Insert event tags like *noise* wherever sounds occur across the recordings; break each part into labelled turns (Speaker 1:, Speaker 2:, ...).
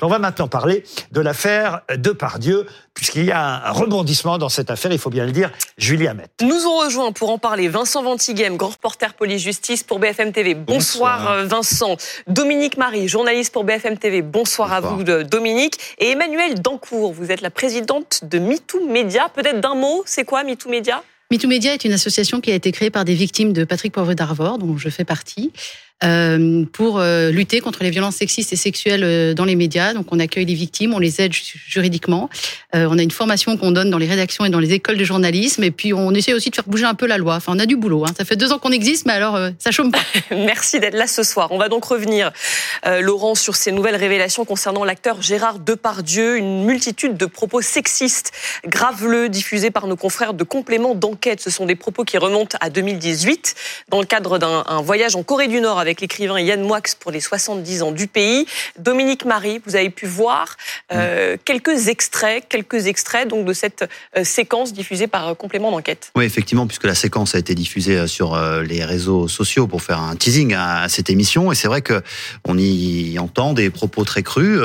Speaker 1: On va maintenant parler de l'affaire Depardieu, puisqu'il y a un rebondissement dans cette affaire, il faut bien le dire. Julie Hamet.
Speaker 2: Nous ont rejoint pour en parler Vincent Ventighem, grand reporter police-justice pour BFM TV. Bonsoir,
Speaker 3: Bonsoir.
Speaker 2: euh, Vincent. Dominique Marie, journaliste pour BFM TV. Bonsoir, à vous de- Dominique. Et Emmanuel Dancourt, vous êtes la présidente de MeToo Média. Peut-être d'un mot, c'est quoi MeToo Média
Speaker 4: MeToo Media est une association qui a été créée par des victimes de Patrick Poivre d'Arvor, dont je fais partie, euh, pour euh, lutter contre les violences sexistes et sexuelles euh, dans les médias. Donc on accueille les victimes, on les aide ju- juridiquement. Euh, on a une formation qu'on donne dans les rédactions et dans les écoles de journalisme. Et puis on essaie aussi de faire bouger un peu la loi. Enfin on a du boulot. Hein. Ça fait deux ans qu'on existe, mais alors euh, ça chôme pas. *laughs*
Speaker 2: Merci d'être là ce soir. On va donc revenir, euh, Laurent, sur ces nouvelles révélations concernant l'acteur Gérard Depardieu. Une multitude de propos sexistes, graveleux, diffusés par nos confrères de compléments d'enquête. Ce sont des propos qui remontent à 2018, dans le cadre d'un un voyage en Corée du Nord avec l'écrivain Yann Moix pour les 70 ans du pays. Dominique Marie, vous avez pu voir euh, quelques extraits, quelques extraits donc de cette euh, séquence diffusée par euh, complément d'enquête.
Speaker 3: Oui, effectivement, puisque la séquence a été diffusée sur les réseaux sociaux pour faire un teasing à cette émission, et c'est vrai que on y entend des propos très crus.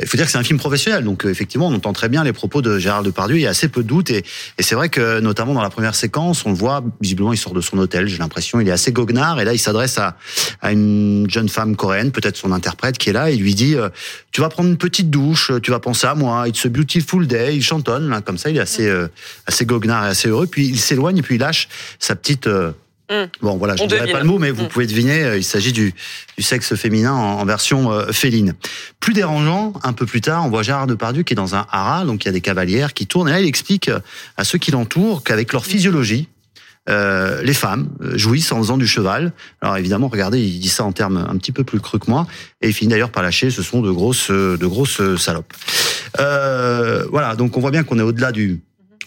Speaker 3: Il faut dire que c'est un film professionnel, donc effectivement, on entend très bien les propos de Gérard Depardieu. Il y a assez peu de doutes, et, et c'est vrai que notamment dans la première séquence, on le voit visiblement, il sort de son hôtel. J'ai l'impression, il est assez goguenard, et là, il s'adresse à, à une jeune femme coréenne, peut-être son interprète, qui est là. Il lui dit euh, "Tu vas prendre une petite douche, tu vas penser à moi. It's a beautiful day." Il chantonne là, comme ça. Il est assez euh, assez goguenard et assez heureux. Puis il s'éloigne et puis il lâche sa petite. euh,
Speaker 2: Mm.
Speaker 3: Bon, voilà, je ne dirai pas le mot, mais vous
Speaker 2: Mm.
Speaker 3: pouvez deviner. euh, Il s'agit du, du sexe féminin en, en version euh, féline. Plus dérangeant, un peu plus tard, on voit Gérard Depardieu qui est dans un haras, donc il y a des cavalières qui tournent. Et là, il explique euh, à ceux qui l'entourent qu'avec leur physiologie, euh, les femmes euh, jouissent en faisant du cheval. Alors évidemment, regardez, il dit ça en termes un petit peu plus crus que moi, et il finit d'ailleurs par lâcher. Ce sont de grosses, euh, de grosses salopes. Euh, voilà, donc on voit bien qu'on est au-delà du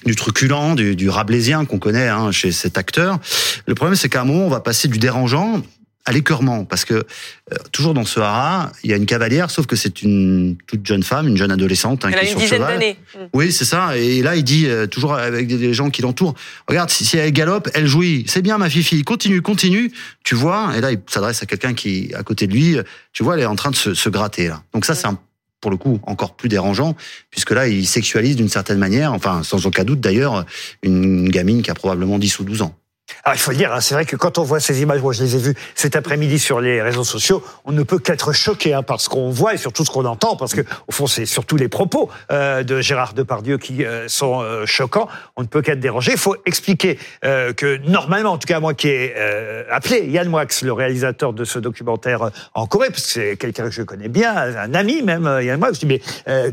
Speaker 3: du truculent, du, du rabelaisien qu'on connaît hein, chez cet acteur. Le problème, c'est qu'à un moment, on va passer du dérangeant à l'écœurement, parce que euh, toujours dans ce haras, il y a une cavalière, sauf que c'est une toute jeune femme, une jeune adolescente hein,
Speaker 2: Elle
Speaker 3: qui
Speaker 2: a
Speaker 3: est
Speaker 2: une
Speaker 3: sur
Speaker 2: dizaine d'années. Mm.
Speaker 3: Oui, c'est ça. Et là, il dit euh, toujours avec des, des gens qui l'entourent. Regarde, si, si elle galope, elle jouit. C'est bien, ma fifi. Continue, continue. Tu vois. Et là, il s'adresse à quelqu'un qui à côté de lui. Tu vois, elle est en train de se, se gratter là. Donc ça, c'est un pour le coup encore plus dérangeant puisque là il sexualise d'une certaine manière enfin sans aucun doute d'ailleurs une gamine qui a probablement 10 ou 12 ans.
Speaker 1: Alors, il faut le dire, hein, c'est vrai que quand on voit ces images, moi je les ai vues cet après-midi sur les réseaux sociaux, on ne peut qu'être choqué hein, par ce qu'on voit et surtout ce qu'on entend, parce que au fond c'est surtout les propos euh, de Gérard Depardieu qui euh, sont euh, choquants. On ne peut qu'être dérangé. Il faut expliquer euh, que normalement, en tout cas moi qui ai euh, appelé Yann Moix, le réalisateur de ce documentaire euh, en Corée, parce que c'est quelqu'un que je connais bien, un ami même, Yann Moix, je dis mais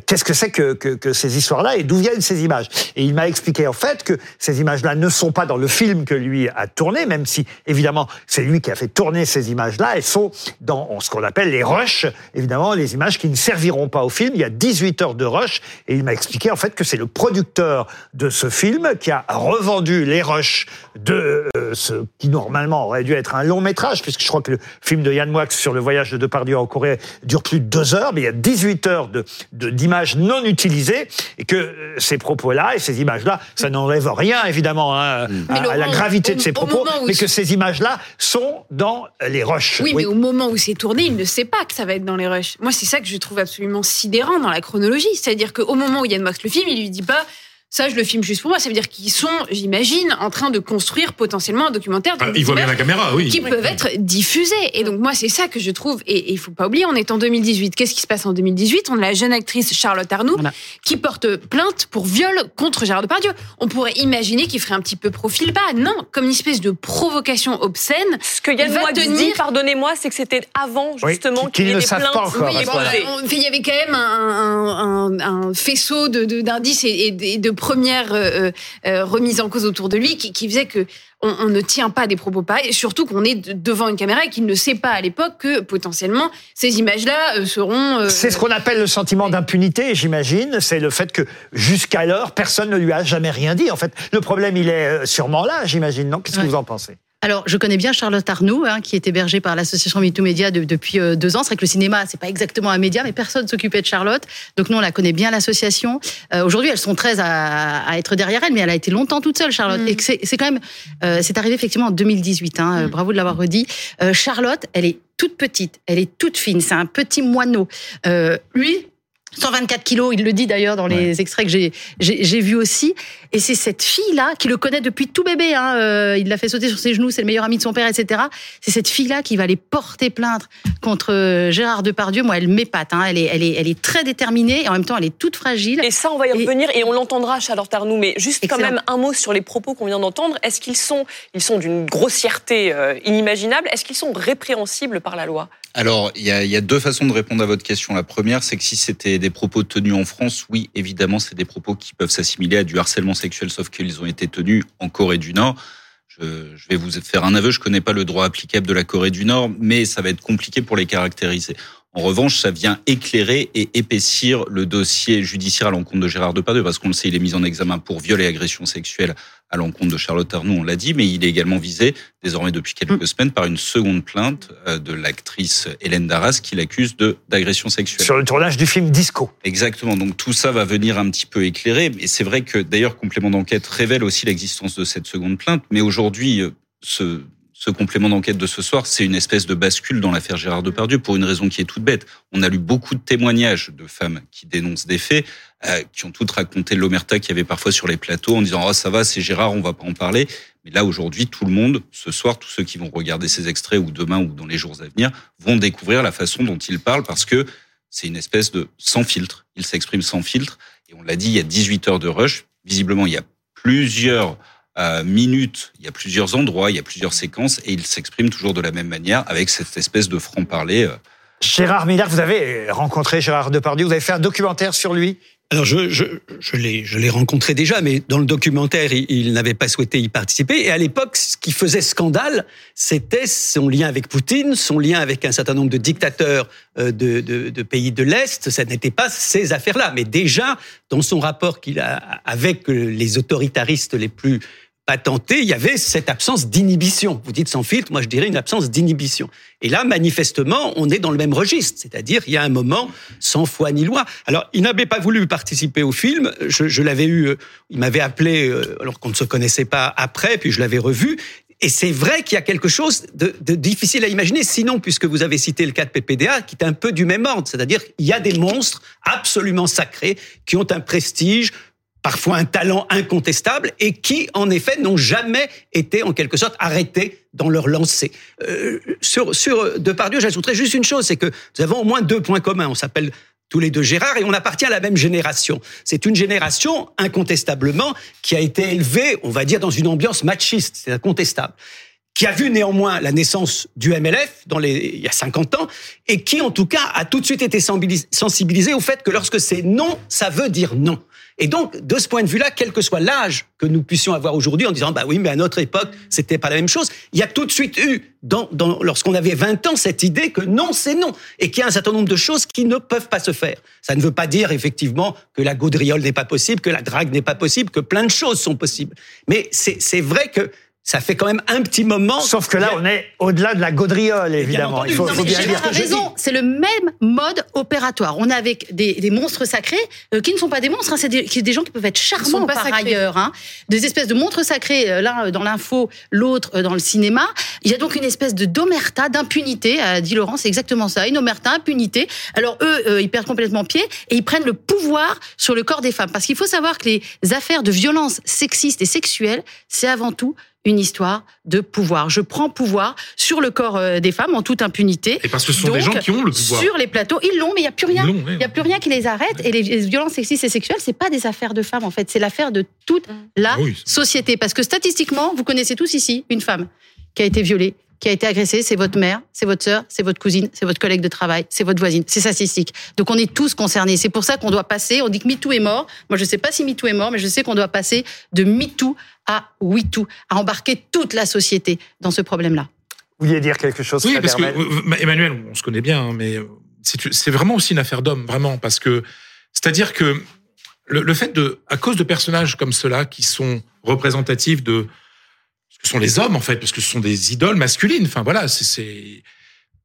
Speaker 1: qu'est-ce que c'est que, que, que ces histoires-là et d'où viennent ces images? Et il m'a expliqué en fait que ces images-là ne sont pas dans le film que lui a tourné, même si évidemment c'est lui qui a fait tourner ces images-là. Elles sont dans ce qu'on appelle les rushs, évidemment les images qui ne serviront pas au film. Il y a 18 heures de rush et il m'a expliqué en fait que c'est le producteur de ce film qui a revendu les rushs de euh, ce qui normalement aurait dû être un long métrage, puisque je crois que le film de Yann Moix sur le voyage de Depardieu en Corée dure plus de deux heures, mais il y a 18 heures de de- d'images non utilisées et que euh, ces propos-là et ces images-là, ça n'enlève rien évidemment hein, à, à la gravité de
Speaker 5: au
Speaker 1: propos, mais que ces images-là sont dans les rushs.
Speaker 5: Oui, mais au moment où c'est tourné, il ne sait pas que ça va être dans les rushs. Moi, c'est ça que je trouve absolument sidérant dans la chronologie. C'est-à-dire qu'au moment où Yann Moix le filme, il lui dit pas ça, je le filme juste pour moi. Ça veut dire qu'ils sont, j'imagine, en train de construire potentiellement un documentaire
Speaker 6: Ah,
Speaker 5: des
Speaker 6: il voit bien la caméra, oui.
Speaker 5: qui peuvent être diffusées. Et donc, moi, c'est ça que je trouve. Et il faut pas oublier, on est en 2018. Qu'est-ce qui se passe en 2018 On a la jeune actrice Charlotte Arnoux
Speaker 4: Voilà.
Speaker 5: qui porte plainte pour viol contre Gérard Depardieu. On pourrait imaginer qu'il ferait un petit peu profil bas. Non, comme une espèce de provocation obscène.
Speaker 2: Ce que Yann Moix
Speaker 5: tenir-
Speaker 2: dit, pardonnez-moi, c'est que c'était avant
Speaker 1: Oui,
Speaker 2: justement qu'il y ait des plaintes
Speaker 1: pas encore,
Speaker 2: oui,
Speaker 5: bon, on- il y avait quand même un, un- un- un faisceau de- de- d'indices et, et de, de premières euh, euh, remises en cause autour de lui qui, qui faisait que on, on ne tient pas des propos pareils, et surtout qu'on est de- devant une caméra et qu'il ne sait pas à l'époque que potentiellement ces images-là euh, seront. euh,
Speaker 1: C'est ce qu'on appelle le sentiment d'impunité, j'imagine. C'est le fait que jusqu'alors, personne ne lui a jamais rien dit. En fait, le problème, il est euh, sûrement là, j'imagine. Non? Qu'est-ce que vous en pensez?
Speaker 4: Alors, je connais bien Charlotte Arnoux, hein, qui est hébergée par l'association MeToo Média de- depuis euh, deux ans. C'est vrai que le cinéma, c'est pas exactement un média, mais personne s'occupait de Charlotte. Donc nous, on la connaît bien l'association. Euh, Aujourd'hui, elles sont 13 à, à être derrière elle, mais elle a été longtemps toute seule, Charlotte.
Speaker 5: Mm.
Speaker 4: Et c'est quand même, euh, c'est arrivé effectivement en 2018. Hein,
Speaker 5: Mm.
Speaker 4: bravo de l'avoir redit. Euh, Charlotte, elle est toute petite, elle est toute fine, c'est un petit moineau. Euh, lui, 124 kilos, il le dit d'ailleurs dans les extraits que j'ai j'ai vu aussi. Et c'est cette fille-là qui le connaît depuis tout bébé. Hein, euh, il l'a fait sauter sur ses genoux, c'est le meilleur ami de son père, etc. C'est cette fille-là qui va aller porter plainte contre euh, Gérard Depardieu. Moi, elle m'épate. Hein. Elle, est, elle, est, elle est très déterminée et en même temps, elle est toute fragile.
Speaker 2: Et ça, on va y revenir et, on l'entendra, Charlotte Arnoux. Mais juste quand même un mot sur les propos qu'on vient d'entendre. Est-ce qu'ils sont, ils sont d'une grossièreté euh, inimaginable? Est-ce qu'ils sont répréhensibles par la loi?
Speaker 6: Alors, il y, a, deux façons de répondre à votre question. La première, c'est que si c'était des propos tenus en France, oui, évidemment, c'est des propos qui peuvent s'assimiler à du harcèlement sexuel, sauf qu'ils ont été tenus en Corée du Nord. Je, je, vais vous faire un aveu, je connais pas le droit applicable de la Corée du Nord, mais ça va être compliqué pour les caractériser. En revanche, ça vient éclairer et épaissir le dossier judiciaire à l'encontre de Gérard Depardieu, parce qu'on le sait, il est mis en examen pour viol et agression sexuelle à l'encontre de Charlotte Arnoux, on l'a dit, mais il est également visé désormais depuis quelques mm. semaines par une seconde plainte euh, de l'actrice Hélène Darras qui l'accuse d'agression sexuelle.
Speaker 1: Sur le tournage du film Disco.
Speaker 6: Exactement. Donc tout ça va venir un petit peu éclairer. Et c'est vrai que d'ailleurs complément d'enquête révèle aussi l'existence de cette seconde plainte. Mais aujourd'hui, euh, ce ce complément d'enquête de ce soir, c'est une espèce de bascule dans l'affaire Gérard Depardieu pour une raison qui est toute bête. On a lu beaucoup de témoignages de femmes qui dénoncent des faits, euh, qui ont toutes raconté l'omerta qu'il y avait parfois sur les plateaux en disant oh ça va, c'est Gérard, on va pas en parler. Mais là aujourd'hui, tout le monde, ce soir, tous ceux qui vont regarder ces extraits ou demain ou dans les jours à venir, vont découvrir la façon dont il parle parce que c'est une espèce de sans filtre. Il s'exprime sans filtre et on l'a dit, il y a 18 heures de rush. Visiblement, il y a plusieurs minutes, il y a plusieurs endroits, il y a plusieurs séquences, et il s'exprime toujours de la même manière, avec cette espèce de franc-parler. Euh.
Speaker 1: Gérard Miller, vous avez rencontré Gérard Depardieu, vous avez fait un documentaire sur lui
Speaker 7: alors je, je, je l'ai rencontré déjà, mais dans le documentaire, il, n'avait pas souhaité y participer. Et à l'époque, ce qui faisait scandale, c'était son lien avec Poutine, son lien avec un certain nombre de dictateurs euh, de, de, de pays de l'Est. Ça n'était pas ces affaires-là. Mais déjà, dans son rapport qu'il a avec les autoritaristes les plus patenté, il y avait cette absence d'inhibition. Vous dites sans filtre, moi je dirais une absence d'inhibition. Et là, manifestement, on est dans le même registre, c'est-à-dire il y a un moment sans foi ni loi. Alors, il n'avait pas voulu participer au film. Je, l'avais eu, euh, il m'avait appelé euh, alors qu'on ne se connaissait pas après, puis je l'avais revu. Et c'est vrai qu'il y a quelque chose de, de, difficile à imaginer, sinon, puisque vous avez cité le cas de PPDA, qui est un peu du même ordre. C'est-à-dire, il y a des monstres absolument sacrés qui ont un prestige, parfois un talent incontestable et qui, en effet, n'ont jamais été en quelque sorte arrêtés dans leur lancée. Euh, sur, sur Depardieu, j'ajouterais juste une chose, c'est que nous avons au moins deux points communs. On s'appelle tous les deux Gérard et on appartient à la même génération. C'est une génération, incontestablement, qui a été élevée, on va dire, dans une ambiance machiste, c'est incontestable qui a vu néanmoins la naissance du MLF dans les, il y a 50 ans, et qui en tout cas a tout de suite été sensibilisé au fait que lorsque c'est non, ça veut dire non. Et donc, de ce point de vue-là, quel que soit l'âge que nous puissions avoir aujourd'hui, en disant, bah oui, mais à notre époque, c'était pas la même chose, il y a tout de suite eu, dans, dans, lorsqu'on avait 20 ans, cette idée que non, c'est non, et qu'il y a un certain nombre de choses qui ne peuvent pas se faire. Ça ne veut pas dire, effectivement, que la gaudriole n'est pas possible, que la drague n'est pas possible, que plein de choses sont possibles. Mais c'est vrai que ça fait quand même un petit moment.
Speaker 1: Sauf que là, on est au-delà de la gaudriole, évidemment. Il faut,
Speaker 4: faut bien dire. raison. C'est le même mode opératoire. On a avec des, des monstres sacrés euh, qui ne sont pas des monstres. Hein, c'est des, des, gens qui peuvent être charmants par ailleurs. Hein, des espèces de monstres sacrés. Euh, l'un dans l'info, l'autre euh, dans le cinéma. Il y a donc une espèce de d'omerta, d'impunité. dit Laurent, c'est exactement ça. Une omerta, impunité. Alors eux, ils perdent complètement pied et ils prennent le pouvoir sur le corps des femmes. Parce qu'il faut savoir que les affaires de violence sexistes et sexuelles, c'est avant tout une histoire de pouvoir. Je prends pouvoir sur le corps euh, des femmes en toute impunité.
Speaker 8: Et parce que ce sont des gens qui ont le pouvoir.
Speaker 4: Sur les plateaux, ils l'ont, mais il n'y a plus rien. Il n'y a plus rien qui les arrête. Et les violences sexistes et sexuelles, c'est pas des affaires de femmes, en fait. C'est l'affaire de toute la ah société. Parce que statistiquement, vous connaissez tous ici une femme qui a été violée, qui a été agressée, c'est votre mère, c'est votre sœur, c'est votre cousine, c'est votre collègue de travail, c'est votre voisine. C'est statistique. Donc on est tous concernés. C'est pour ça qu'on doit passer. On dit que MeToo est mort. Moi, je ne sais pas si MeToo est mort, mais je sais qu'on doit passer de MeToo à WeToo, à embarquer toute la société dans ce problème-là.
Speaker 1: Vous vouliez dire quelque chose
Speaker 8: Oui, parce que euh, Emmanuel, on se connaît bien, hein, mais c'est vraiment aussi une affaire d'homme, vraiment, parce que c'est-à-dire que le, le, fait de, à cause de personnages comme ceux-là qui sont représentatifs de ce sont les hommes en fait, parce que ce sont des idoles masculines. Enfin voilà, c'est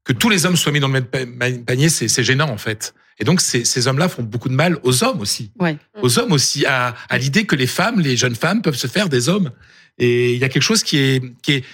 Speaker 8: que tous les hommes soient mis dans le même panier, c'est gênant en fait. Et donc ces, ces hommes-là font beaucoup de mal aux hommes aussi,
Speaker 4: ouais.
Speaker 8: aux hommes aussi, à, à l'idée que les femmes, les jeunes femmes peuvent se faire des hommes. Et il y a quelque chose qui est qui est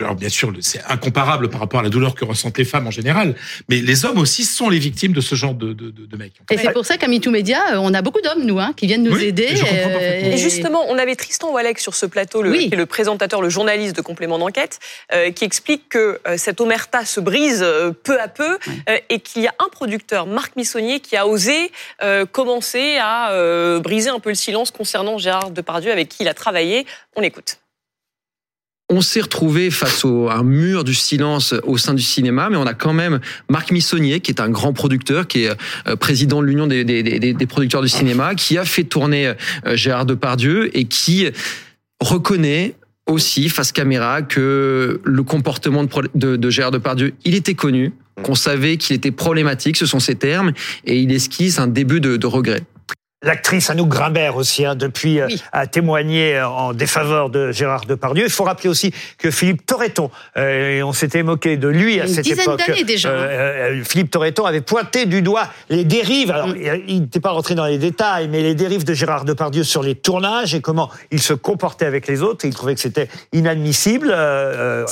Speaker 8: alors bien sûr, c'est incomparable par rapport à la douleur que ressentent les femmes en général, mais les hommes aussi sont les victimes de ce genre de, de, de, de mecs.
Speaker 4: Et c'est pour ça qu'à MeToo Media, euh, on a beaucoup d'hommes, nous, hein, qui viennent nous
Speaker 8: Oui,
Speaker 4: aider.
Speaker 8: et je comprends
Speaker 4: euh.
Speaker 2: Et justement, on avait Tristan Walek sur ce plateau, le,
Speaker 4: Oui.
Speaker 2: qui est le présentateur, le journaliste de complément d'enquête, euh, qui explique que euh, cette omerta se brise euh, peu à peu euh, et qu'il y a un producteur, Marc Missonnier, qui a osé euh, commencer à euh, briser un peu le silence concernant Gérard Depardieu, avec qui il a travaillé. On écoute.
Speaker 9: On s'est retrouvé face au, à un mur du silence au sein du cinéma, mais on a quand même Marc Missonnier, qui est un grand producteur, qui est euh, président de l'Union des, producteurs du cinéma, qui a fait tourner euh, Gérard Depardieu et qui reconnaît aussi face caméra que le comportement de, Gérard Depardieu, il était connu, qu'on savait qu'il était problématique, ce sont ses termes, et il esquisse un début de regret.
Speaker 1: L'actrice Anouk Grimbert aussi, hein, depuis, euh,
Speaker 4: Oui.
Speaker 1: a témoigné euh, en défaveur de Gérard Depardieu. Il faut rappeler aussi que Philippe Torreton, euh, et on s'était moqué de lui à
Speaker 4: Une
Speaker 1: cette
Speaker 4: dizaine
Speaker 1: époque.
Speaker 4: d'années déjà, hein.
Speaker 1: euh, euh, Philippe Torreton avait pointé du doigt les dérives. Alors,
Speaker 4: Mm.
Speaker 1: il- n'était pas rentré dans les détails, mais les dérives de Gérard Depardieu sur les tournages et comment il se comportait avec les autres. Il trouvait que c'était inadmissible. Là,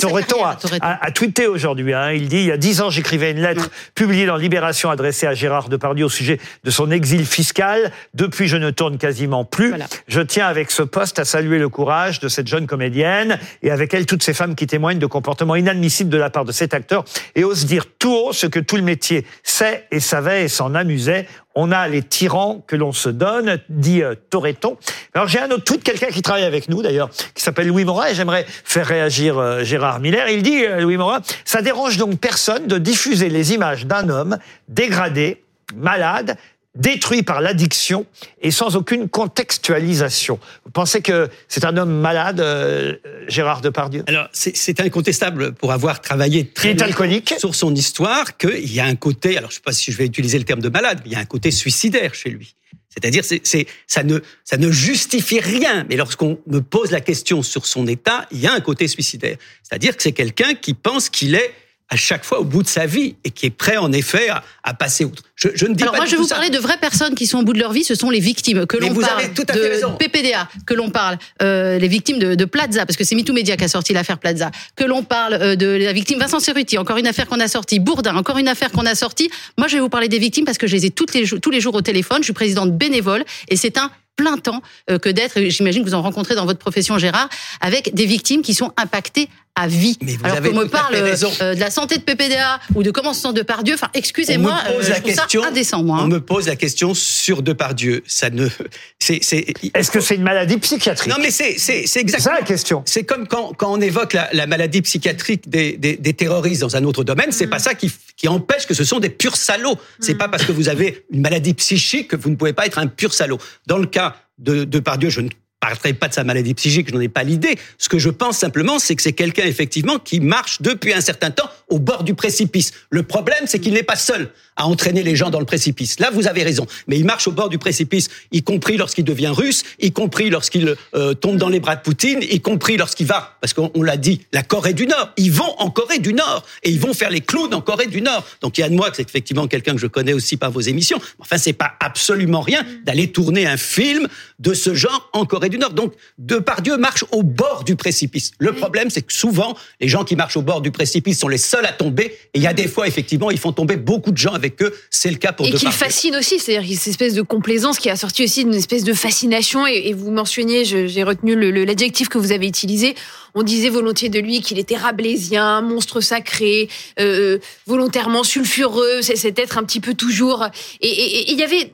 Speaker 1: Torreton a, a- a tweeté aujourd'hui. Hein, il dit il y a dix ans, j'écrivais une lettre publiée dans Libération adressée à Gérard Depardieu au sujet de son exil fiscal. Depuis, je ne tourne quasiment plus.
Speaker 4: Voilà.
Speaker 1: Je tiens avec ce poste à saluer le courage de cette jeune comédienne et avec elle toutes ces femmes qui témoignent de comportements inadmissibles de la part de cet acteur et osent dire tout haut ce que tout le métier sait et savait et s'en amusait. On a les tyrans que l'on se donne, dit euh, Toreton. Alors j'ai un autre tweet, quelqu'un qui travaille avec nous d'ailleurs, qui s'appelle Louis Morin, et j'aimerais faire réagir euh, Gérard Miller. Il dit, euh, Louis Morin, ça dérange donc personne de diffuser les images d'un homme dégradé, malade, détruit par l'addiction et sans aucune contextualisation. Vous pensez que c'est un homme malade, euh, Gérard Depardieu?
Speaker 7: Alors, c'est incontestable pour avoir travaillé
Speaker 1: Il
Speaker 7: très longtemps
Speaker 1: alcoolique?
Speaker 7: sur son histoire qu'il y a un côté, alors je sais pas si je vais utiliser le terme de malade, mais il y a un côté suicidaire chez lui. C'est-à-dire, c'est, c'est, ça ne, ça ne justifie rien. Mais lorsqu'on me pose la question sur son état, il y a un côté suicidaire. C'est-à-dire que c'est quelqu'un qui pense qu'il est à chaque fois au bout de sa vie et qui est prêt en effet à, à passer outre. Je, je ne dis
Speaker 4: Alors
Speaker 7: pas
Speaker 4: moi, je vais vous
Speaker 7: ça.
Speaker 4: parler de vraies personnes qui sont au bout de leur vie. Ce sont les victimes. Que l'on parle
Speaker 7: avez tout à fait raison.
Speaker 4: de PPDA, que l'on parle euh, les victimes de, de Plaza, parce que c'est MeToo Media qui a sorti l'affaire Plaza. Que l'on parle euh, de la victime Vincent Cerruti, encore une affaire qu'on a sortie. Bourdin, encore une affaire qu'on a sortie. Moi, je vais vous parler des victimes parce que je les ai toutes les, tous les jours au téléphone. Je suis présidente bénévole et c'est un plein temps euh, que d'être, et j'imagine que vous en rencontrez dans votre profession Gérard, avec des victimes qui sont impactées à vie.
Speaker 7: Mais vous
Speaker 4: Alors
Speaker 7: avez
Speaker 4: qu'on me parle euh, de la santé de PPDA ou de comment se sent de Pardieu, enfin excusez-moi,
Speaker 7: On me pose
Speaker 4: euh,
Speaker 7: la
Speaker 4: ça indécent moi.
Speaker 7: On
Speaker 4: hein.
Speaker 7: me pose la question sur Depardieu. Ça ne, c'est, c'est.
Speaker 1: Est-ce que c'est une maladie psychiatrique?
Speaker 7: Non, mais c'est, c'est, c'est
Speaker 1: C'est
Speaker 7: exactement.
Speaker 1: ça la question.
Speaker 7: C'est comme quand, quand on évoque la, la maladie psychiatrique des, des, des terroristes dans un autre domaine, c'est pas ça qui, qui empêche que ce sont des purs salauds. C'est pas parce que vous avez une maladie psychique que vous ne pouvez pas être un pur salaud. Dans le cas de, de Pardieu, je ne parlerai pas de sa maladie psychique, je n'en ai pas l'idée. Ce que je pense simplement, c'est que c'est quelqu'un effectivement qui marche depuis un certain temps au bord du précipice. Le problème, c'est qu'il n'est pas seul à entraîner les gens dans le précipice. Là, vous avez raison. Mais il marche au bord du précipice, y compris lorsqu'il devient russe, y compris lorsqu'il euh, tombe dans les bras de Poutine, y compris lorsqu'il va, parce qu'on on l'a dit, la Corée du Nord. Ils vont en Corée du Nord et ils vont faire les clowns en Corée du Nord. Donc Yann Moix, c'est effectivement quelqu'un que je connais aussi par vos émissions. Enfin, c'est pas absolument rien d'aller tourner un film de ce genre en Corée du Nord. Donc Depardieu marche au bord du précipice. Le problème, c'est que souvent, les gens qui marchent au bord du précipice sont les seuls à tomber. Et il y a des fois, effectivement, ils font tomber beaucoup de gens avec eux. C'est le cas pour
Speaker 5: Et qu'il
Speaker 7: Depardieu.
Speaker 5: fascine aussi, c'est-à-dire cette espèce de complaisance qui a sorti aussi d'une espèce de fascination. Et, et vous mentionniez, j'ai retenu l'adjectif que vous avez utilisé. On disait volontiers de lui qu'il était rabelaisien, monstre sacré, euh, volontairement sulfureux, c'est cet être un petit peu toujours. Et- Et et il y avait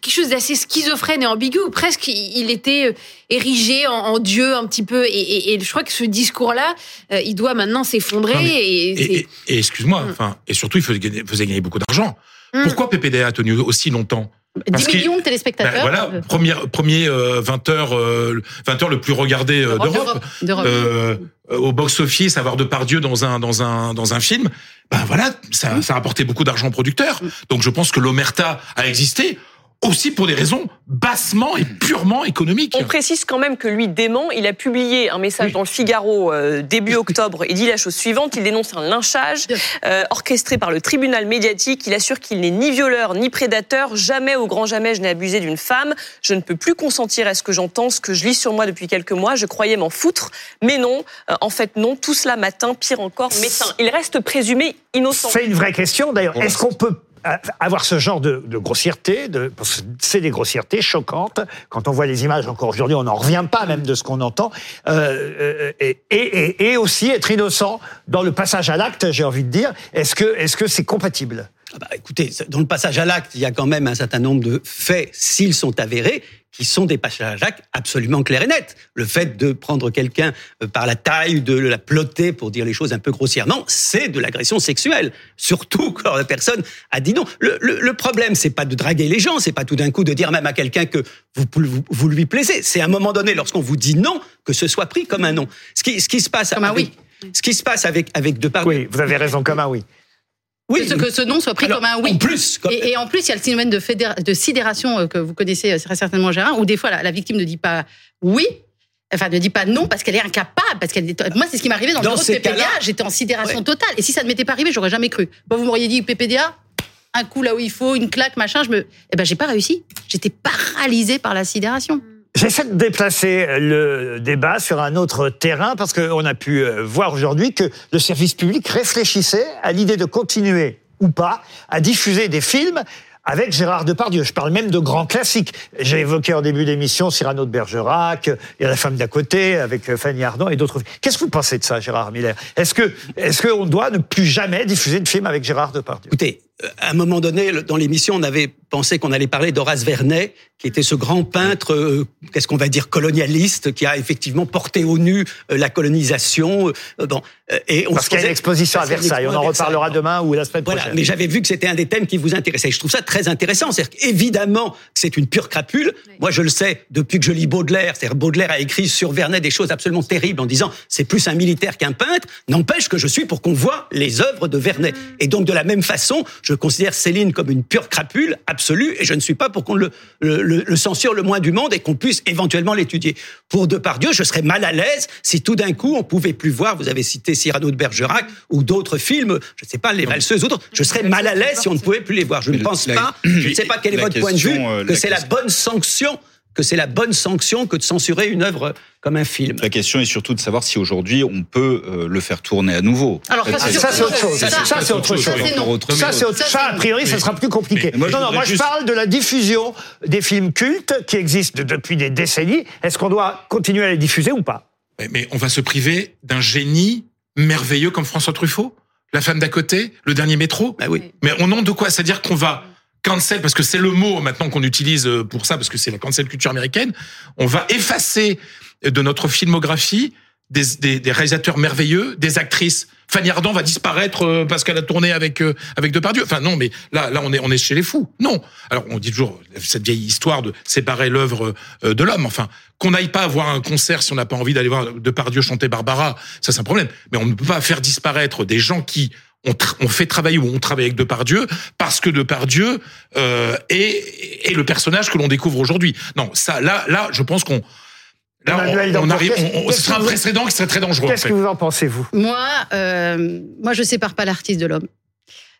Speaker 5: quelque chose d'assez schizophrène et ambigu, où presque il était euh, érigé en, en dieu un petit peu. Et, et- et je crois que ce discours-là, euh, il doit maintenant s'effondrer. Et,
Speaker 8: excuse-moi,
Speaker 5: Mm.
Speaker 8: enfin, et surtout, il faisait gagner, faisait gagner beaucoup d'argent.
Speaker 5: Mm.
Speaker 8: Pourquoi PPDA a tenu aussi longtemps?
Speaker 4: 10
Speaker 8: parce qu'il-
Speaker 4: millions de
Speaker 8: Ben
Speaker 4: téléspectateurs.
Speaker 8: voilà,
Speaker 4: euh,
Speaker 8: premier, premier euh, 20 heures, euh, 20 heures le plus regardé euh,
Speaker 4: d'Europe,
Speaker 8: au box-office, avoir Depardieu dans un dans un dans un film, ben voilà, ça, ça a apporté beaucoup d'argent au producteur. Donc je pense que l'omerta a existé. Aussi pour des raisons bassement et purement économiques.
Speaker 2: On précise quand même que lui dément. Il a publié un message dans le Figaro euh, début *laughs* octobre. Il dit la chose suivante. Il dénonce un lynchage euh, orchestré par le tribunal médiatique. Il assure qu'il n'est ni violeur ni prédateur. Jamais, au grand jamais, je n'ai abusé d'une femme. Je ne peux plus consentir à ce que j'entends, ce que je lis sur moi depuis quelques mois. Je croyais m'en foutre. Mais non, euh, en fait, non. Tout cela matin, pire encore, médecin. Il reste présumé innocent.
Speaker 1: C'est une vraie question d'ailleurs. Est-ce qu'on peut avoir ce genre de, grossièreté, c'est des grossièretés choquantes. Quand on voit les images encore aujourd'hui, on n'en revient pas même de ce qu'on entend. Euh, euh, et, aussi être innocent dans le passage à l'acte, j'ai envie de dire. Est-ce que c'est compatible?
Speaker 7: Bah, écoutez, dans le passage à l'acte, il y a quand même un certain nombre de faits, s'ils sont avérés, qui sont des passages à l'acte absolument clairs et nets. Le fait de prendre quelqu'un euh, par la taille, de la plotter, pour dire les choses un peu grossièrement, c'est de l'agression sexuelle. Surtout quand la personne a dit non. Le, le, le problème, c'est pas de draguer les gens, c'est pas tout d'un coup de dire même à quelqu'un que vous, vous, vous lui plaisez. C'est à un moment donné, lorsqu'on vous dit non, que ce soit pris comme un non. Ce qui, ce qui se passe
Speaker 4: Comme un
Speaker 7: avec, ce qui se passe avec avec Depardieu.
Speaker 1: Oui, vous avez raison, comme un oui.
Speaker 7: Oui,
Speaker 4: que, ce, que ce nom soit pris
Speaker 7: Alors,
Speaker 4: comme un oui.
Speaker 7: En plus, comme-
Speaker 4: Et, et en plus, il y a le phénomène de, sidération euh, que vous connaissez euh, très certainement, Gérard, où des fois la, la victime ne dit pas oui, enfin ne dit pas non parce qu'elle est incapable, parce qu'elle est... Moi, c'est ce qui m'est arrivé dans,
Speaker 7: Dans
Speaker 4: le bureau de PPDA, j'étais en sidération
Speaker 7: Ouais.
Speaker 4: totale. Et si ça ne m'était pas arrivé, j'aurais jamais cru. Bon, vous m'auriez dit PPDA, un coup là où il faut, une claque, machin, je me... Eh ben, j'ai pas réussi. J'étais paralysée par la sidération.
Speaker 1: J'essaie de déplacer le débat sur un autre terrain parce qu'on a pu euh, voir aujourd'hui que le service public réfléchissait à l'idée de continuer ou pas à diffuser des films avec Gérard Depardieu. Je parle même de grands classiques. J'ai évoqué en début d'émission Cyrano de Bergerac, il y a La femme d'à côté avec euh, Fanny Ardant et d'autres. Qu'est-ce que vous pensez de ça, Gérard Miller? Est-ce que est-ce qu'on doit ne plus jamais diffuser de film avec Gérard Depardieu?
Speaker 7: Écoutez, à un moment donné, dans l'émission, on avait pensé qu'on allait parler d'Horace Vernet, qui était ce grand peintre, euh, qu'est-ce qu'on va dire, colonialiste, qui a effectivement porté au nu euh, la colonisation. euh, bon, euh, et on
Speaker 1: Parce
Speaker 7: se
Speaker 1: qu'il y a une exposition à Versailles. On en reparlera demain ou la semaine
Speaker 7: Voilà,
Speaker 1: prochaine.
Speaker 7: mais j'avais vu que c'était un des thèmes qui vous intéressait. Je trouve ça très intéressant. C'est-à-dire qu'évidemment, c'est une pure crapule. Moi, je le sais depuis que je lis Baudelaire. C'est-à-dire Baudelaire a écrit sur Vernet des choses absolument terribles en disant c'est plus un militaire qu'un peintre. N'empêche que je suis pour qu'on voit les œuvres de Vernet. Et donc, de la même façon, je considère Céline comme une pure crapule absolue et je ne suis pas pour qu'on le, le, le- censure le moins du monde et qu'on puisse éventuellement l'étudier. Pour Depardieu, je serais mal à l'aise si tout d'un coup on pouvait plus voir, vous avez cité Cyrano de Bergerac ou d'autres films, je ne sais pas, Les Valseuses ou autres, je serais mal à l'aise si on ne pouvait plus les voir. Je ne pense
Speaker 6: la-
Speaker 7: pas, je ne sais pas quel est votre point de vue,
Speaker 6: euh,
Speaker 7: que c'est la bonne sanction que c'est la bonne sanction que de censurer une œuvre comme un film.
Speaker 6: La question est surtout de savoir si aujourd'hui on peut euh, le faire tourner à nouveau.
Speaker 4: Alors, ça, c'est
Speaker 1: ça, c'est autre chose.
Speaker 4: Ça,
Speaker 1: Ça, c'est autre chose.
Speaker 4: Ça, c'est
Speaker 1: autre-
Speaker 4: Ça,
Speaker 1: ça, a priori, ça sera plus compliqué.
Speaker 8: Mais moi, je
Speaker 1: non, non, moi, je parle de la diffusion des films cultes qui existent depuis des décennies. Est-ce qu'on doit continuer à les diffuser ou pas?
Speaker 8: Mais, mais on va se priver d'un génie merveilleux comme François Truffaut La femme d'à côté Le dernier métro
Speaker 7: Bah oui.
Speaker 8: Mais au nom de quoi? C'est-à-dire qu'on va cancel, parce que c'est le mot maintenant qu'on utilise euh, pour ça, parce que c'est la cancel culture américaine, on va effacer de notre filmographie des, des, des réalisateurs merveilleux, des actrices. Fanny Ardant va disparaître euh, parce qu'elle a tourné avec euh, avec Depardieu. Enfin non, mais là là on est on est chez les fous. Non. Alors on dit toujours cette vieille histoire de séparer l'œuvre de l'homme. Enfin qu'on n'aille pas voir un concert si on n'a pas envie d'aller voir Depardieu chanter Barbara, ça c'est un problème. Mais on ne peut pas faire disparaître des gens qui on, tra- on fait travailler ou on travaille avec Depardieu parce que Depardieu euh, est, est le personnage que l'on découvre aujourd'hui. Non, ça, là, là, je pense qu'on là,
Speaker 1: Emmanuel
Speaker 8: on, on arrive, on- on-
Speaker 1: qu'est-ce
Speaker 8: ce sera
Speaker 1: que
Speaker 8: un
Speaker 1: vous-
Speaker 8: précédent qui serait très dangereux. en
Speaker 1: Qu'est-ce
Speaker 8: fait.
Speaker 1: que vous en pensez, vous?
Speaker 4: Moi, euh, moi, je sépare pas l'artiste de l'homme.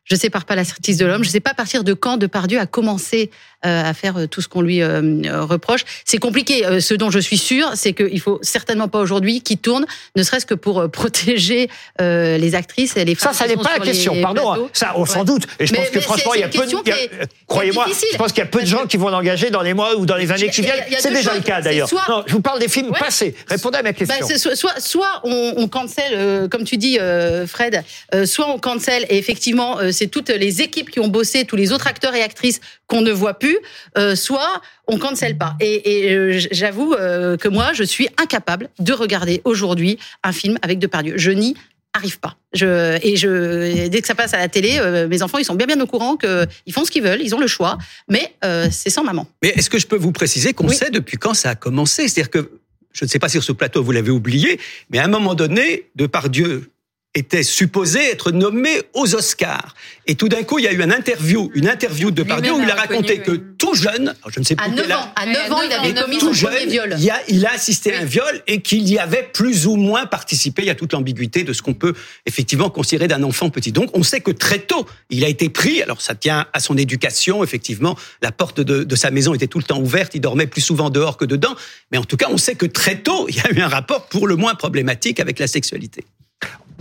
Speaker 4: Je sépare pas l'artiste de l'homme. Je sais pas à partir de quand Depardieu a commencé à faire euh, tout ce qu'on lui euh, euh, reproche. C'est compliqué. Euh, ce dont je suis sûre, c'est qu'il faut certainement pas aujourd'hui qu'il tourne, ne serait-ce que pour euh, protéger euh, les actrices et les
Speaker 1: Ça,
Speaker 4: femmes.
Speaker 1: ça
Speaker 4: qui
Speaker 1: n'est pas la question, pardon.
Speaker 4: plateaux.
Speaker 1: hein. Ça, on s'en
Speaker 4: Ouais.
Speaker 1: doute. Et je
Speaker 4: Mais-
Speaker 1: pense que franchement, il y a peu de. euh, Croyez-moi, je pense qu'il y a peu de gens qui vont l'engager dans les mois ou dans les années qui viennent. C'est déjà le cas d'ailleurs. Non, je vous parle des films
Speaker 4: Ouais.
Speaker 1: passés. Répondez à ma
Speaker 4: Bah,
Speaker 1: question.
Speaker 4: soit, on, on cancel, euh, comme tu dis, euh, Fred, euh, soit on cancel et effectivement, euh, c'est toutes les équipes qui ont bossé, tous les autres acteurs et actrices qu'on ne voit plus, euh, soit on cancel pas. Et, et euh, j'avoue euh, que moi, je suis incapable de regarder aujourd'hui un film avec Depardieu. Je n'y arrive pas. Je, et je, dès que ça passe à la télé, euh, mes enfants, ils sont bien bien au courant qu'ils font ce qu'ils veulent, ils ont le choix, mais euh, c'est sans maman.
Speaker 7: Mais est-ce que je peux vous préciser qu'on
Speaker 4: Oui.
Speaker 7: sait depuis quand ça a commencé? C'est-à-dire que, je ne sais pas si sur ce plateau vous l'avez oublié, mais à un moment donné, Depardieu était supposé être nommé aux Oscars. Et tout d'un coup, il y a eu une interview, une interview de Depardieu où il a raconté que tout jeune, je ne sais plus
Speaker 4: À
Speaker 7: quel
Speaker 4: 9
Speaker 7: âge,
Speaker 4: ans, à
Speaker 5: Ouais,
Speaker 4: 9 ans, il avait
Speaker 5: 9
Speaker 4: commis son premier viol.
Speaker 7: il a, il a assisté à un viol et qu'il y avait plus ou moins participé. Il y a toute l'ambiguïté de ce qu'on peut effectivement considérer d'un enfant petit. Donc, on sait que très tôt, il a été pris. Alors, ça tient à son éducation. Effectivement, la porte de, de sa maison était tout le temps ouverte. Il dormait plus souvent dehors que dedans. Mais en tout cas, on sait que très tôt, *laughs* il y a eu un rapport pour le moins problématique avec la sexualité.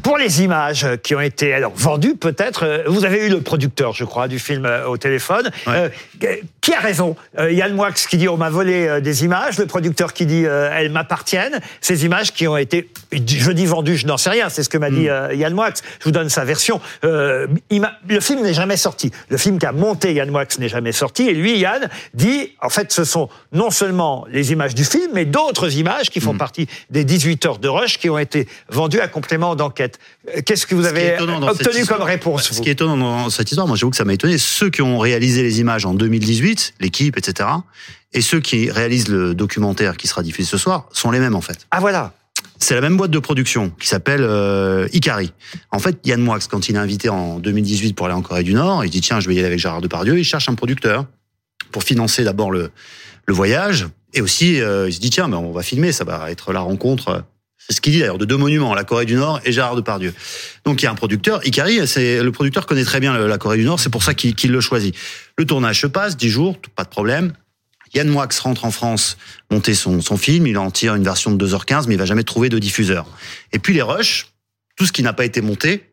Speaker 1: Pour les images qui ont été alors vendues, peut-être, euh, vous avez eu le producteur, je crois, du film euh, au téléphone.
Speaker 3: Ouais.
Speaker 1: Euh, qui a raison? Yann Moix qui dit on m'a volé des images, le producteur qui dit elles m'appartiennent. Ces images qui ont été, je dis vendues, je n'en sais rien. C'est ce que m'a dit euh, Yann Moix. Je vous donne sa version. Euh, le film n'est jamais sorti. Le film qu'a monté Yann Moix n'est jamais sorti. Et lui, Yann, dit en fait, ce sont non seulement les images du film, mais d'autres images qui font partie des 18 heures de rush qui ont été vendues à complément d'enquête. Euh, Qu'est-ce que vous
Speaker 3: Ce
Speaker 1: avez obtenu
Speaker 3: histoire-
Speaker 1: comme réponse
Speaker 3: Ce
Speaker 1: vous
Speaker 3: qui est étonnant dans cette histoire, moi j'avoue que ça m'a étonné, ceux qui ont réalisé les images en 2018, l'équipe, etc., et ceux qui réalisent le documentaire qui sera diffusé ce soir, sont les mêmes en fait.
Speaker 1: Ah voilà.
Speaker 3: C'est la même boîte de production qui s'appelle euh, Ikari. En fait, Yann Moix, quand il est invité en 2018 pour aller en Corée du Nord, il dit tiens, je vais y aller avec Gérard Depardieu. Il cherche un producteur pour financer d'abord le, le voyage et aussi euh, il se dit tiens, ben, on va filmer, ça va être la rencontre. C'est ce qu'il dit d'ailleurs de deux monuments, la Corée du Nord et Gérard Depardieu. Donc il y a un producteur, Ikari, le producteur connaît très bien la Corée du Nord, c'est pour ça qu'il le choisit. Le tournage se passe, 10 jours, pas de problème. Yann Moix rentre en France monter son, son film, il en tire une version de 2h15, mais il va jamais trouver de diffuseur. Et puis les rushs, tout ce qui n'a pas été monté,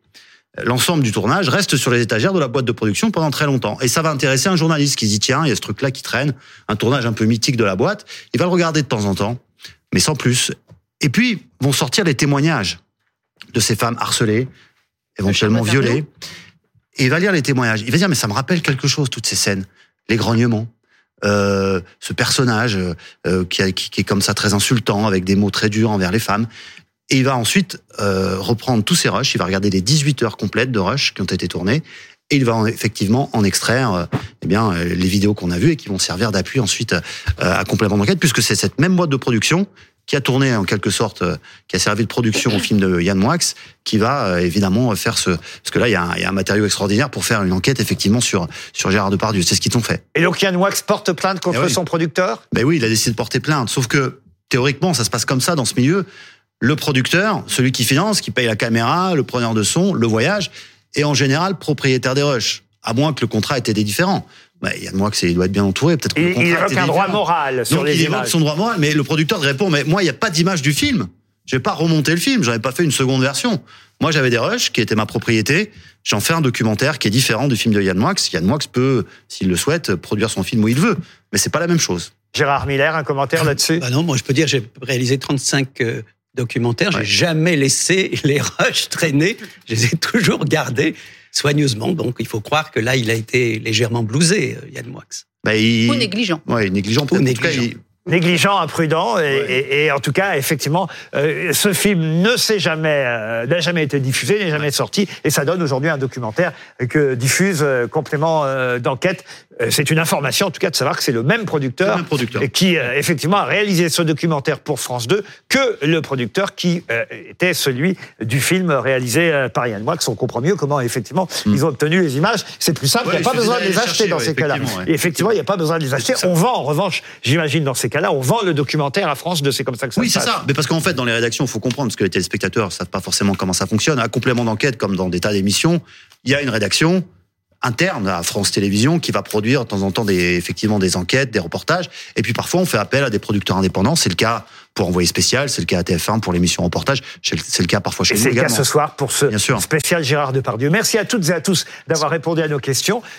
Speaker 3: l'ensemble du tournage reste sur les étagères de la boîte de production pendant très longtemps. Et ça va intéresser un journaliste qui se dit, tiens, il y a ce truc-là qui traîne, un tournage un peu mythique de la boîte. Il va le regarder de temps en temps, mais sans plus. Et puis, vont sortir les témoignages de ces femmes harcelées, éventuellement violées. Et il va lire les témoignages. Il va dire, mais ça me rappelle quelque chose, toutes ces scènes. Les grognements. Euh, ce personnage euh, qui, a- qui- qui est comme ça très insultant, avec des mots très durs envers les femmes. Et il va ensuite euh, reprendre tous ces rushs, il va regarder les 18 heures complètes de rushs qui ont été tournées, et il va en- effectivement en extraire euh, eh bien, euh, les vidéos qu'on a vues et qui vont servir d'appui ensuite euh, à complément d'enquête, puisque c'est cette même boîte de production qui a tourné en quelque sorte, euh, qui a servi de production au film de Yann Moix, qui va euh, évidemment faire ce... Parce que là, il y, a un, il y a un matériau extraordinaire pour faire une enquête effectivement sur, sur Gérard Depardieu. C'est ce qu'ils ont fait.
Speaker 1: Et donc Yann Wax porte plainte contre
Speaker 3: Eh oui.
Speaker 1: son producteur?
Speaker 3: Ben oui, il a décidé de porter plainte. Sauf que théoriquement, ça se passe comme ça dans ce milieu. Le producteur, celui qui finance, qui paye la caméra, le preneur de son, le voyage, est en général propriétaire des rushs. À moins que le contrat ait été différent. Ben, Yann Moix, il doit être bien entouré. Peut-être que le
Speaker 1: Il,
Speaker 3: contrat
Speaker 1: il évoque un droit moral sur
Speaker 3: Donc
Speaker 1: les
Speaker 3: il évoque son droit moral, mais le producteur répond mais moi il n'y a pas d'image du film. Je vais pas remonter le film, j'en ai pas fait une seconde version. Moi j'avais des rushs qui étaient ma propriété. J'en fais un documentaire qui est différent du film de Yann Moix. Yann Moix peut, s'il le souhaite, produire son film où il veut, mais c'est pas la même chose.
Speaker 1: Gérard Miller, un commentaire là-dessus?
Speaker 7: Bah non, moi je peux dire, j'ai réalisé 35 euh, documentaires, j'ai jamais laissé les *laughs* rushs traîner, je les ai toujours gardés soigneusement. Donc il faut croire que là, il a été légèrement blousé, euh, Yann Moix.
Speaker 3: Ben, il...
Speaker 4: Ou négligent.
Speaker 3: Ouais, négligent.
Speaker 7: Ou
Speaker 3: cas,
Speaker 7: négligent.
Speaker 3: il-
Speaker 1: Négligent, imprudent, et, et- et en tout cas, effectivement, euh, ce film ne s'est jamais, euh, n'a jamais été diffusé, n'est jamais sorti, et ça donne aujourd'hui un documentaire que diffuse euh, complément euh, d'enquête. Euh, c'est une information, en tout cas, de savoir que c'est le même producteur,
Speaker 3: C'est même
Speaker 1: qui euh, effectivement a réalisé ce documentaire pour France 2 que le producteur qui euh, était celui du film réalisé par Yann Moix. On comprend mieux comment effectivement ils ont obtenu les images. C'est plus simple,
Speaker 3: Hmm. Ouais,
Speaker 1: il n'y a pas besoin de les acheter dans
Speaker 3: ouais,
Speaker 1: ces cas-là.
Speaker 3: effectivement, ouais.
Speaker 1: Et effectivement, il n'y a pas besoin de les acheter.
Speaker 3: C'est.
Speaker 1: On vend en revanche, j'imagine dans ces cas-là, on vend le documentaire à France 2. C'est comme ça que ça
Speaker 3: Oui,
Speaker 1: se
Speaker 3: c'est
Speaker 1: passe.
Speaker 3: ça. Mais parce qu'en fait, dans les rédactions, il faut comprendre, parce que les téléspectateurs ne savent pas forcément comment ça fonctionne. À complément d'enquête, comme dans des tas d'émissions, il y a une rédaction interne à France Télévisions qui va produire de temps en temps des, effectivement des enquêtes, des reportages. Et puis parfois, on fait appel à des producteurs indépendants. C'est le cas pour Envoyé spécial, c'est le cas à TF1 pour l'émission reportage. C'est le- cas parfois chez
Speaker 1: Et
Speaker 3: nous
Speaker 1: c'est le cas
Speaker 3: également.
Speaker 1: ce soir pour ce
Speaker 3: Bien sûr.
Speaker 1: spécial Gérard Depardieu. Merci à toutes et à tous d'avoir répondu à nos questions.